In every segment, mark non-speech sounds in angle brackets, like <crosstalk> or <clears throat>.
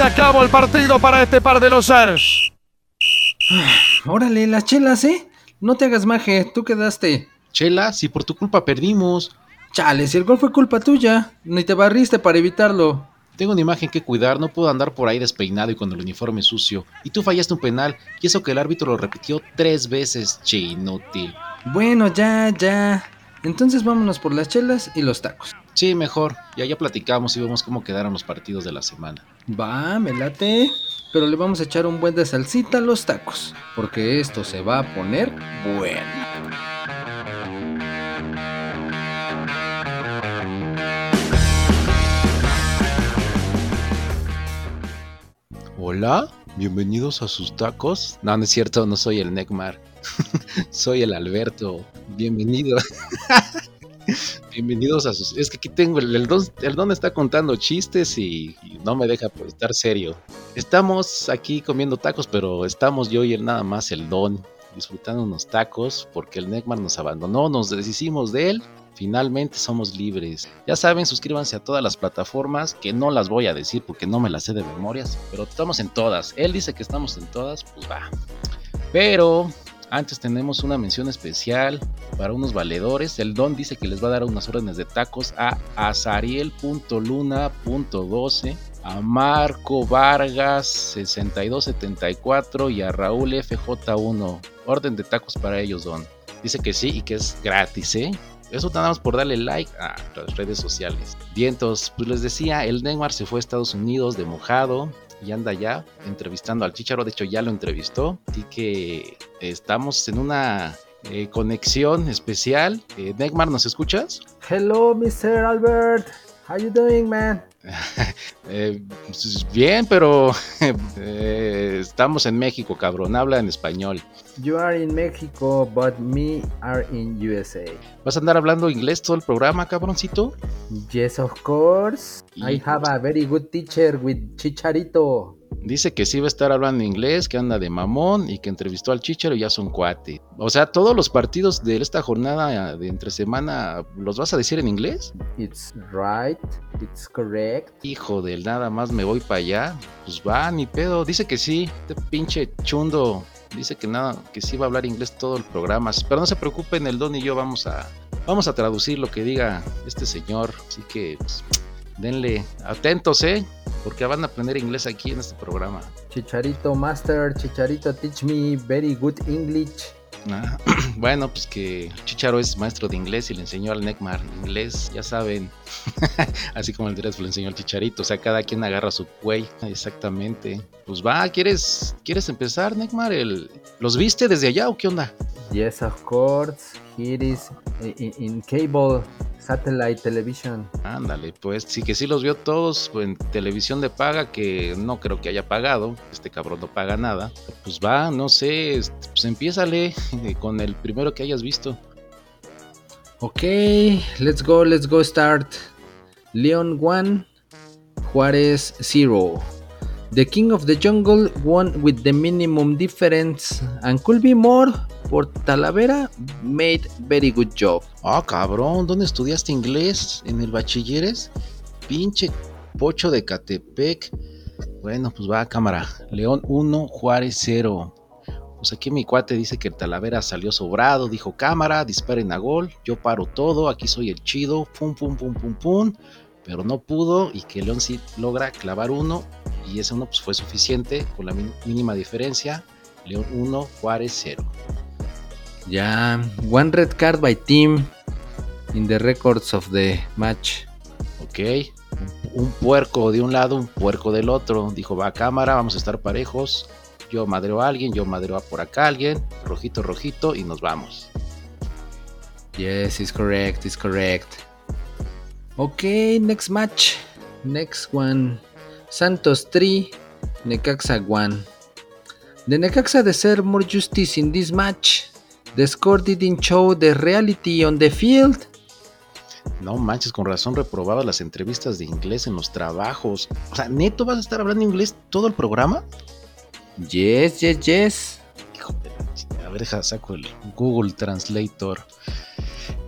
se acabó el partido para este par de losers. Órale, las chelas, ¿eh? No te hagas maje, tú quedaste. Chela, si por tu culpa perdimos. Chale, si el gol fue culpa tuya, ni te barriste para evitarlo. Tengo una imagen que cuidar, no puedo andar por ahí despeinado y con el uniforme sucio. Y tú fallaste un penal, y eso que el árbitro lo repitió tres veces, che inútil. Bueno, ya, ya. Entonces vámonos por las chelas y los tacos. Sí, mejor. Ya ya platicamos y vemos cómo quedaron los partidos de la semana. Va, me late. Pero le vamos a echar un buen de salsita a los tacos, porque esto se va a poner bueno. Hola, bienvenidos a sus tacos. No, no es cierto, no soy el Necmar. <laughs> soy el Alberto. Bienvenido. <laughs> <laughs> Bienvenidos a sus. Es que aquí tengo el, don, el don está contando chistes y, no me deja pues, estar serio. Estamos aquí comiendo tacos, pero estamos yo y él nada más el don disfrutando unos tacos porque el Necmar nos abandonó, nos deshicimos de él. Finalmente somos libres. Ya saben, suscríbanse a todas las plataformas que no las voy a decir porque no me las sé de memorias, pero estamos en todas. Él dice que estamos en todas, pues va. Pero antes tenemos una mención especial para unos valedores. El Don dice que les va a dar unas órdenes de tacos a azariel.luna.12, a Marco Vargas 6274 y a Raúl FJ1. Orden de tacos para ellos, Don. Dice que sí y que es gratis, ¿eh? Eso nada más por darle like a las redes sociales. Vientos, pues les decía, el Neymar se fue a Estados Unidos de mojado y anda ya entrevistando al Chicharo. De hecho, ya lo entrevistó. Así que estamos en una eh, conexión especial. Eh, ¿nos escuchas? Hello, Mr. Albert. How you doing, man? Eh, pues bien, pero <laughs> eh, estamos en México, cabrón. Habla en español. You are in Mexico, but me are in USA. ¿Vas a andar hablando inglés todo el programa, cabroncito? Yes, of course. Y I have a very good teacher with Chicharito. Dice que sí va a estar hablando inglés, que anda de mamón y que entrevistó al Chicharo y ya son cuate. O sea, todos los partidos de esta jornada de entre semana, ¿los vas a decir en inglés? It's right. It's correct. Hijo del nada más me voy para allá. Pues va, ni pedo. Dice que sí, este pinche chundo. Dice que nada, que sí va a hablar inglés todo el programa. Pero no se preocupen, el Don y yo vamos a, vamos a traducir lo que diga este señor. Así que pues, denle atentos, ¿eh? Porque van a aprender inglés aquí en este programa. Chicharito Master, Chicharito teach me very good English. <clears throat> Bueno, pues que Chicharo es maestro de inglés y le enseñó al Necmar inglés, ya saben. <laughs> Así como el Dreadful le enseñó al Chicharito. O sea, cada quien agarra su güey. Exactamente. Pues va, ¿quieres, ¿quieres empezar, Necmar? El, ¿Los viste desde allá o qué onda? Yes, of course. Here is in, in cable satellite television. Ándale, pues sí que sí los vio todos en televisión de paga, que no creo que haya pagado, este cabrón no paga nada. Pues va, no sé, este, pues empiézale con el primero que hayas visto. Ok, let's go, let's go start. Leon 1, Juárez 0. The King of the Jungle won with the minimum difference and could be more, for Talavera made very good job. Ah, cabrón, ¿dónde estudiaste inglés? ¿En el bachilleres? Pinche pocho de Catepec. Bueno, pues va a cámara. León 1, Juárez 0. Pues aquí mi cuate dice que el Talavera salió sobrado, dijo cámara, disparen a gol, yo paro todo, aquí soy el chido, pum, pum, pum, pum, pum, pero no pudo y que León sí logra clavar uno y ese uno pues fue suficiente con la mínima diferencia. León 1, Juárez 0. Ya, one red card by team in the records of the match. Ok, un, puerco de un lado, un puerco del otro. Dijo, va a cámara, vamos a estar parejos. Yo madreo a alguien, yo madreo a por acá a alguien. Rojito, rojito y nos vamos. Yes, it's correct, it's correct. Ok, next match. Next one. Santos 3, Necaxa 1. The Necaxa deserve more justice in this match. The score didn't show the reality on the field. No manches, con razón reprobaba las entrevistas de inglés en los trabajos. O sea, ¿neto vas a estar hablando inglés todo el programa? Yes, yes, yes. Hijo de A ver, deja, saco el Google Translator.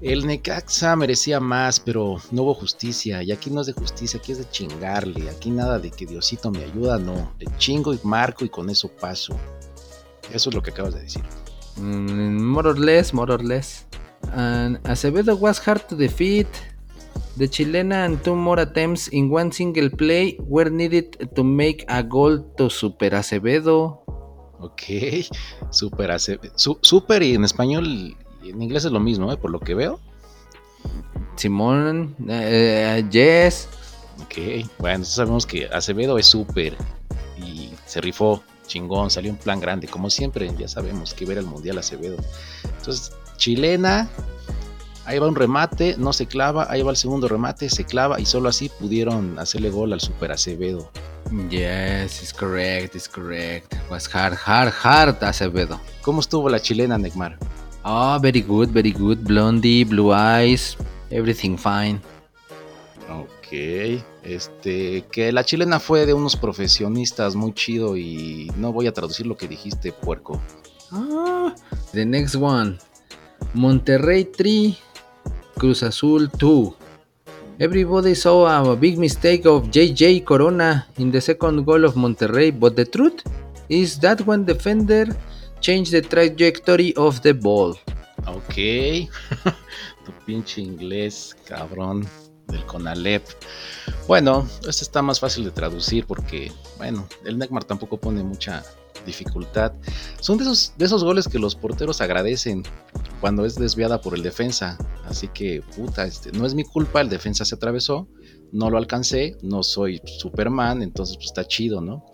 El Necaxa merecía más, pero no hubo justicia. Y aquí no es de justicia, aquí es de chingarle. Aquí nada de que Diosito me ayuda, no. Le chingo y marco y con eso paso. Eso es lo que acabas de decir. Mm, more or less, more or less. And Acevedo was hard to defeat. The Chilena and two more attempts in one single play were needed to make a goal to Super Acevedo. Ok, Super Acevedo. Su- super y en español y en inglés es lo mismo, ¿eh? por lo que veo. Simón, eh, yes. Ok, bueno, sabemos que Acevedo es súper y se rifó chingón, salió un plan grande, como siempre, ya sabemos que ver el Mundial Acevedo. Entonces, chilena, ahí va un remate, no se clava, ahí va el segundo remate, se clava y solo así pudieron hacerle gol al Super Acevedo. Yes, it's correct, it's correct. Was hard, hard, hard Acevedo. ¿Cómo estuvo la chilena, Neymar? Oh, very good, very good. Blondie, blue eyes, everything fine. Ok, este, que la chilena fue de unos profesionistas muy chido y no voy a traducir lo que dijiste, puerco. Ah, the next one. Monterrey 3, Cruz Azul 2. Everybody saw a big mistake of JJ Corona in the second goal of Monterrey, but the truth is that one defender changed the trajectory of the ball. Ok. <laughs> tu pinche inglés, cabrón, del Conalep. Bueno, este está más fácil de traducir porque, bueno, el Neymar tampoco pone mucha dificultad. Son de esos, de esos goles que los porteros agradecen cuando es desviada por el defensa. Así que, puta, este, no es mi culpa, el defensa se atravesó, no lo alcancé, no soy Superman, entonces pues está chido, ¿no?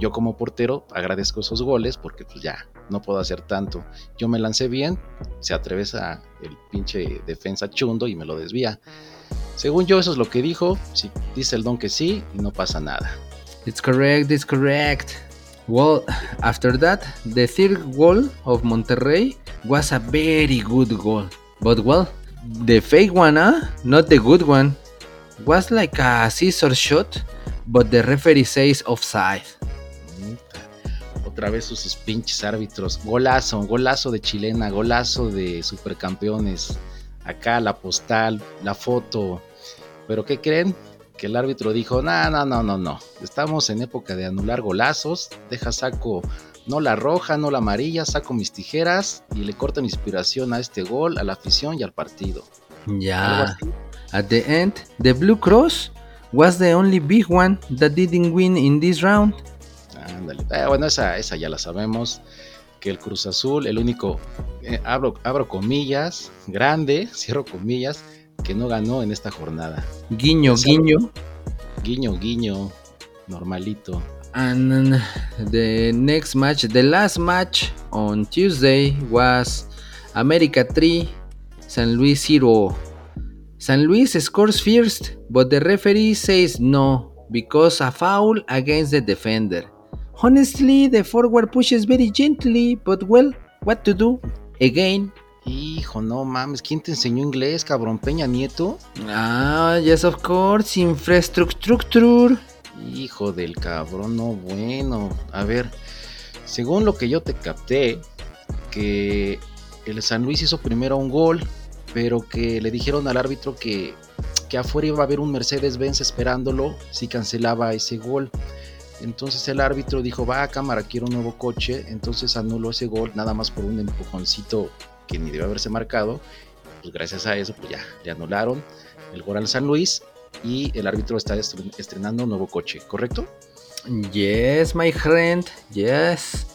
Yo como portero agradezco esos goles porque pues ya, no puedo hacer tanto. Yo me lancé bien, se atraviesa el pinche defensa chundo y me lo desvía. Según yo, eso es lo que dijo. Si dice el don que sí, no pasa nada. It's correct, it's correct. Well, after that, the third goal of Monterrey was a very good goal. But well, the fake one, huh? Not the good one. Was like a scissor shot, but the referee says offside. Puta. Otra vez sus pinches árbitros. Golazo, golazo de chilena, golazo de supercampeones. Acá la postal, la foto. Pero ¿qué creen? Que el árbitro dijo, no, no, no, no, no. Estamos en época de anular golazos. Deja saco no la roja, no la amarilla, saco mis tijeras y le corto mi inspiración a este gol, a la afición y al partido. Así. At the end, the Blue Cross was the only big one that didn't win in this round. Ándale. Eh, bueno, esa, esa ya la sabemos. Que el Cruz Azul, el único, eh, abro, abro comillas, grande, <laughs> cierro comillas, que no ganó en esta jornada. Guiño, guiño. Guiño, guiño, normalito. And the next match, the last match on Tuesday was America 3, San Luis 0. San Luis scores first, but the referee says no because a foul against the defender. Honestly, the forward pushes very gently, but well, what to do? Again. Hijo, no mames, ¿quién te enseñó inglés, cabrón? Peña Nieto. Ah, yes, of course, infrastructure. Hijo del cabrón, no bueno. A ver, según lo que yo te capté, que el San Luis hizo primero un gol, pero que le dijeron al árbitro que, que afuera iba a haber un Mercedes-Benz esperándolo si cancelaba ese gol. Entonces el árbitro dijo, va a cámara, quiero un nuevo coche. Entonces anuló ese gol nada más por un empujoncito que ni debe haberse marcado. Pues gracias a eso, pues ya, le anularon el gol al San Luis y el árbitro está estre- estrenando un nuevo coche, ¿correcto? Yes, my friend, yes.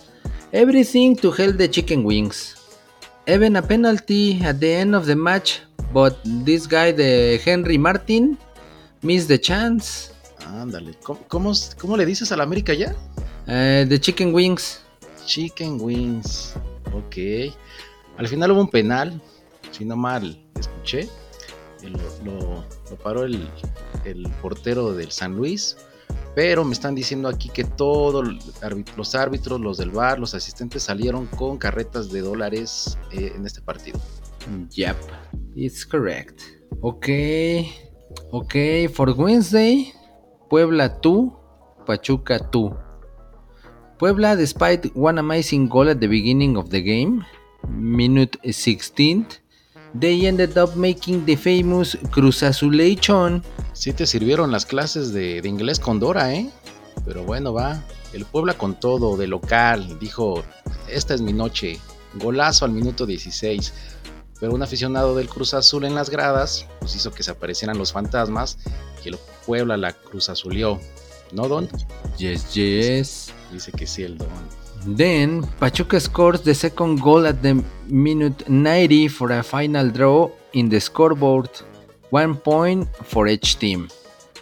Everything to help the chicken wings. Even a penalty at the end of the match, but this guy, the Henry Martin, missed the chance. Ándale, ¿cómo, cómo, cómo le dices a la América ya? The chicken wings. Chicken Wings, ok. Al final hubo un penal, si no mal escuché. y Lo, lo- lo paró el, el portero del San Luis. Pero me están diciendo aquí que todos los árbitros, los del bar, los asistentes salieron con carretas de dólares eh, en este partido. Yep, it's correct. Okay, okay, for Wednesday, Puebla 2, Pachuca 2. Puebla, despite one amazing goal at the beginning of the game, minute 16th, they ended up making the famous Cruz Azulation. Sí te sirvieron las clases de, de inglés con Dora, ¿eh? Pero bueno, va. El Puebla con todo, de local, dijo, esta es mi noche. Golazo al minuto 16. Pero un aficionado del Cruz Azul en las gradas, pues hizo que se aparecieran los fantasmas y el Puebla la Cruz Azulió. ¿No, Don? Yes, yes. Dice que sí, el Don. Then Pachuca scores the second goal at the minute 90 for a final draw in the scoreboard. One point for each team.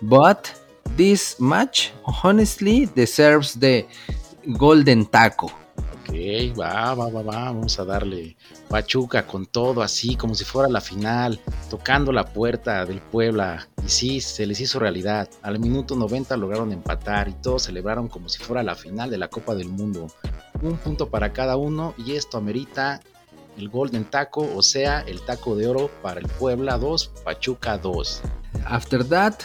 But this match honestly deserves the golden taco. Va, va, va, va, vamos a darle Pachuca con todo así, como si fuera la final, tocando la puerta del Puebla. Y sí, se les hizo realidad. Al minuto 90 lograron empatar y todos celebraron como si fuera la final de la Copa del Mundo. Un punto para cada uno y esto amerita el Golden Taco, o sea, el taco de oro para el Puebla 2, Pachuca 2. After that,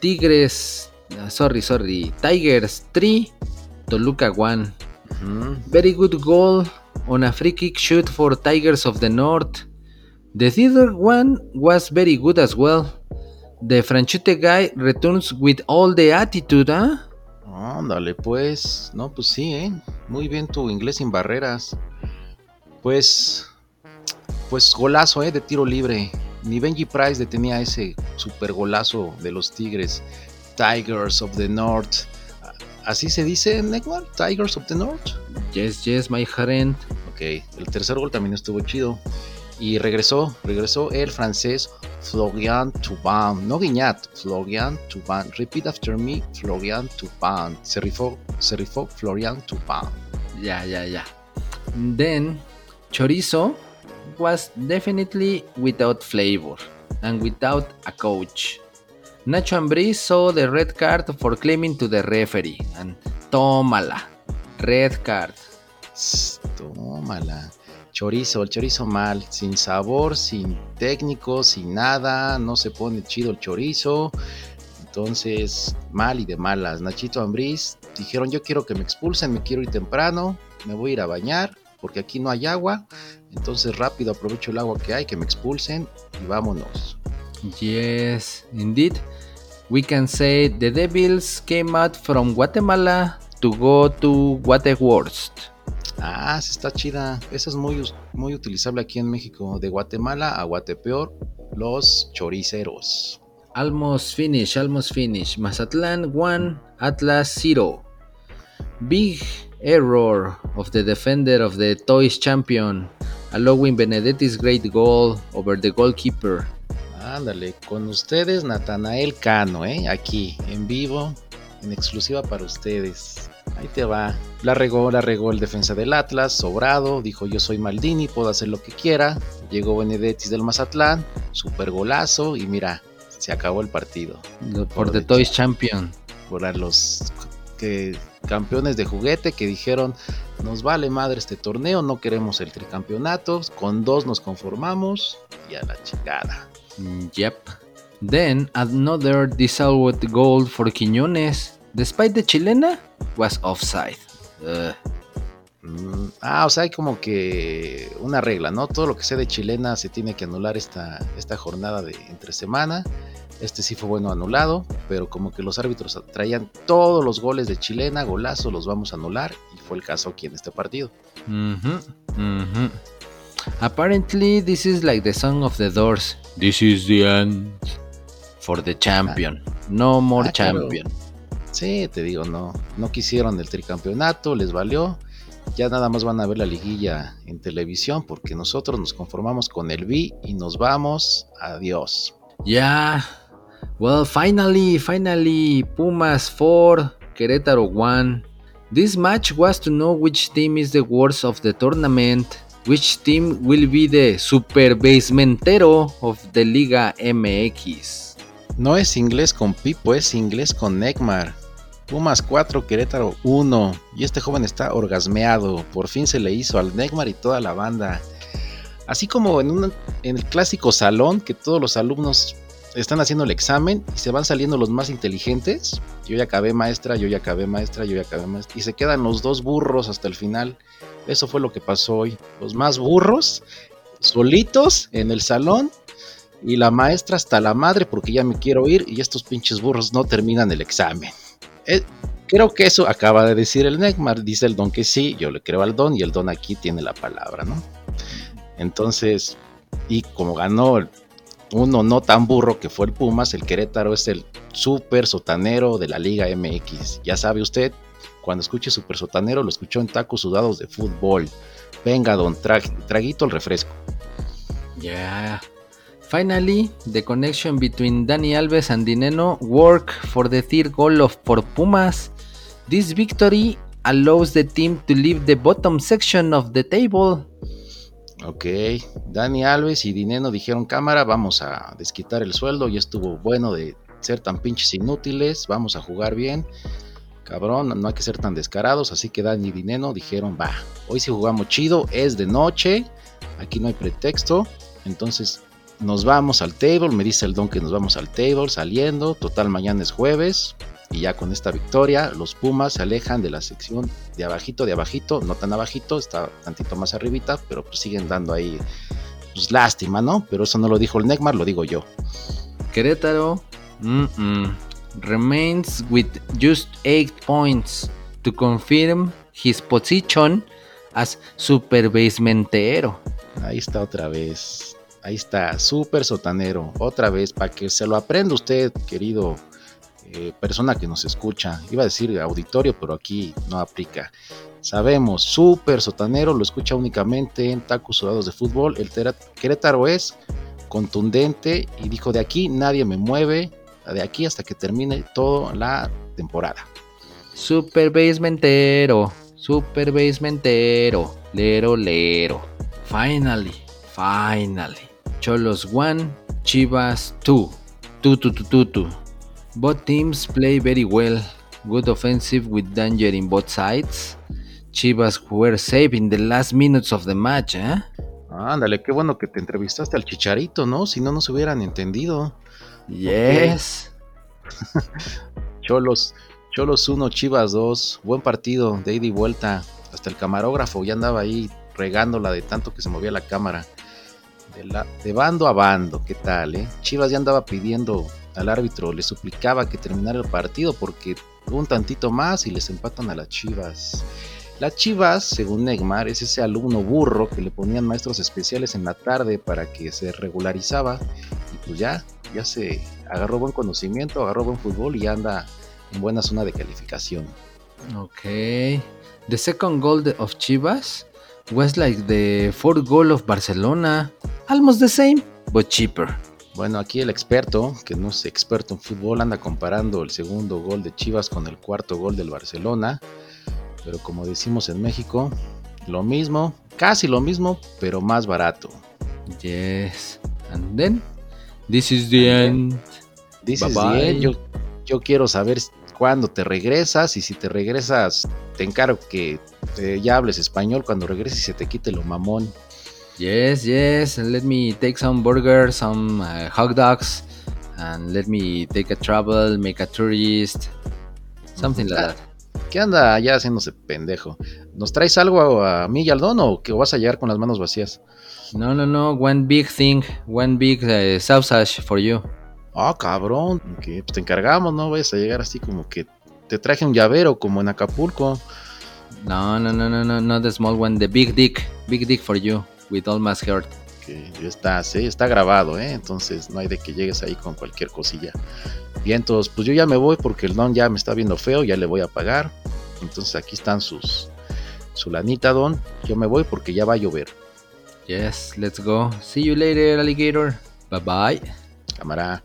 Tigres, sorry, sorry, Tigers 3, Toluca 1. Very good goal on a free kick shoot for Tigers of the North. The third one was very good as well. The Franchute guy returns with all the attitude, huh? Ándale, pues. No, pues sí, ¿eh? Muy bien tu inglés sin barreras. Pues. Pues golazo, ¿eh? De tiro libre. Ni Benji Price detenía ese super golazo de los Tigres. Tigers of the North. ¿Así se dice, Neymar? Tigers of the North. Yes, yes, my friend. Ok, el tercer gol también estuvo chido. Y regresó, regresó el francés Florian Thauvin. No Guiñat, Florian Thauvin. Repeat after me, Florian Thauvin. Se rifó, se rifó Florian Thauvin. Yeah, yeah, yeah. Then, Chorizo was definitely without flavor and without a coach. Nacho Ambriz saw the red card for claiming to the referee and tómala, red card. Tómala. Chorizo, el chorizo mal, sin sabor, sin técnico, sin nada, no se pone chido el chorizo. Entonces, mal y de malas. Nachito Ambriz dijeron, yo quiero que me expulsen, me quiero ir temprano, me voy a ir a bañar, porque aquí no hay agua. Entonces rápido aprovecho el agua que hay, que me expulsen y vámonos. Yes, indeed. We can say the Devils came out from Guatemala to go to Guateworst. Ah, sí está chida. Esa es muy, muy utilizable aquí en México. De Guatemala a Guatepeor, los choriceros. Almost finish, almost finish. Mazatlan 1, Atlas 0. Big error of the defender of the Toys champion, allowing Benedetti's great goal over the goalkeeper. Ándale, con ustedes Natanael Cano, ¿eh? Aquí, en vivo, en exclusiva para ustedes. Ahí te va. La regó, la regó el defensa del Atlas, sobrado, dijo yo soy Maldini, puedo hacer lo que quiera. Llegó Benedettis del Mazatlán, super golazo y mira, se acabó el partido. For the Toys champion. Por los que, campeones de juguete que dijeron nos vale madre este torneo, no queremos el tricampeonato, con dos nos conformamos y a la chingada. Yep. Then another disallowed goal for Quiñones, despite the chilena, was offside. Mm, ah, o sea, hay como que una regla, ¿no? Todo lo que sea de chilena se tiene que anular esta, esta jornada de entre semana. Este sí fue bueno anulado, pero como que los árbitros traían todos los goles de chilena, golazo, los vamos a anular. Y fue el caso aquí en este partido. Apparently, this is like the song of the Doors. This is the end for the champion. No more Ah, claro. champion. Sí, te digo, no, no quisieron el tricampeonato, les valió. Ya nada más van a ver la liguilla en televisión porque nosotros nos conformamos con el B y nos vamos. Adiós. Yeah. Well, finally, finally, Pumas 4, Querétaro 1. This match was to know which team is the worst of the tournament, which team will be the super basementero of the Liga MX. No es inglés con Pipo, es inglés con Neymar. Pumas 4, Querétaro 1. Y este joven está orgasmeado. Por fin se le hizo al Neymar y toda la banda. Así como en, en el clásico salón, que todos los alumnos están haciendo el examen y se van saliendo los más inteligentes. Yo ya acabé maestra, yo ya acabé maestra, yo ya acabé maestra. Y se quedan los dos burros hasta el final. Eso fue lo que pasó hoy. Los más burros solitos en el salón y la maestra hasta la madre porque ya me quiero ir y estos pinches burros no terminan el examen. Eh, creo que eso acaba de decir el Necmar, dice el don que sí, yo le creo al don y el don aquí tiene la palabra, ¿no? Entonces, y como ganó uno no tan burro que fue el Pumas, el Querétaro es el super sotanero de la Liga MX. Ya sabe usted, cuando escuche super sotanero lo escuchó en tacos sudados de fútbol. Venga, don, traguito el refresco. Yeah. Finally, the connection between Dani Alves and Dineno work for the third goal of for Pumas. This victory allows the team to leave the bottom section of the table. Ok, Dani Alves y Dineno dijeron cámara, vamos a desquitar el sueldo, y estuvo bueno de ser tan pinches inútiles, vamos a jugar bien. Cabrón, no hay que ser tan descarados, así que Dani y Dineno dijeron, va, hoy si jugamos chido, es de noche, aquí no hay pretexto, entonces nos vamos al table, me dice el don que nos vamos al table saliendo, total mañana es jueves, y ya con esta victoria, los Pumas se alejan de la sección de abajito, de abajito, no tan abajito, está tantito más arribita, pero pues siguen dando ahí, pues lástima, ¿no? Pero eso no lo dijo el Neymar, lo digo yo. Querétaro remains with just 8 points to confirm his position as super basementero. Ahí está otra vez. Ahí está, super sotanero. Otra vez, para que se lo aprenda usted, querido eh, persona que nos escucha. Iba a decir auditorio, pero aquí no aplica. Sabemos, súper sotanero, lo escucha únicamente en tacos sudados de fútbol. El Querétaro es contundente y dijo, de aquí nadie me mueve, de aquí hasta que termine toda la temporada. Super basementero, super basementero, lero lero. Finally, finally. Cholos 1, Chivas 2. Tu, tu, tu, tu, tu. Both teams play very well. Good offensive with danger in both sides. Chivas were safe in the last minutes of the match, ¿eh? Ándale, qué bueno que te entrevistaste al Chicharito, ¿no? Si no, no se hubieran entendido. Yes. <laughs> Cholos, Cholos 1, Chivas 2. Buen partido de ida y vuelta. Hasta el camarógrafo ya andaba ahí regándola de tanto que se movía la cámara. De, la, de bando a bando, ¿qué tal, eh? Chivas ya andaba pidiendo al árbitro, le suplicaba que terminara el partido porque un tantito más y les empatan a las Chivas. Las Chivas, según Neymar, es ese alumno burro que le ponían maestros especiales en la tarde para que se regularizaba y pues ya, ya se agarró buen conocimiento, agarró buen fútbol y anda en buena zona de calificación. Ok. The second goal of Chivas was like the fourth goal of Barcelona. Almost the same, but cheaper. Bueno, aquí el experto, que no es experto en fútbol, anda comparando el segundo gol de Chivas con el cuarto gol del Barcelona. Pero como decimos en México, lo mismo, casi lo mismo, pero más barato. Yes. And then, this is the end. This is the end. Yo, yo quiero saber cuándo te regresas y si te regresas, te encargo que ya hables español cuando regreses y se te quite lo mamón. Yes, yes. Let me take some burgers, some uh, hot dogs, and let me take a travel, make a tourist, something like that. ¿Qué anda allá haciéndose pendejo? ¿Nos traes algo a, mí y al don o que vas a llegar con las manos vacías? No, no, no. One big thing, one big uh, sausage for you. Ah, cabrón. Que pues te encargamos, no vayas a llegar así como que te traje un llavero como en Acapulco. No, no, no, no, no, not the small one, the big dick, big dick for you with all my heart. Que está, sí, está grabado, ¿eh? entonces no hay de que llegues ahí con cualquier cosilla. Bien, entonces, pues yo ya me voy porque el don ya me está viendo feo, ya le voy a pagar. Entonces aquí están sus su lanita, don. Yo me voy porque ya va a llover. Yes, let's go. See you later, alligator. Bye bye. Cámara.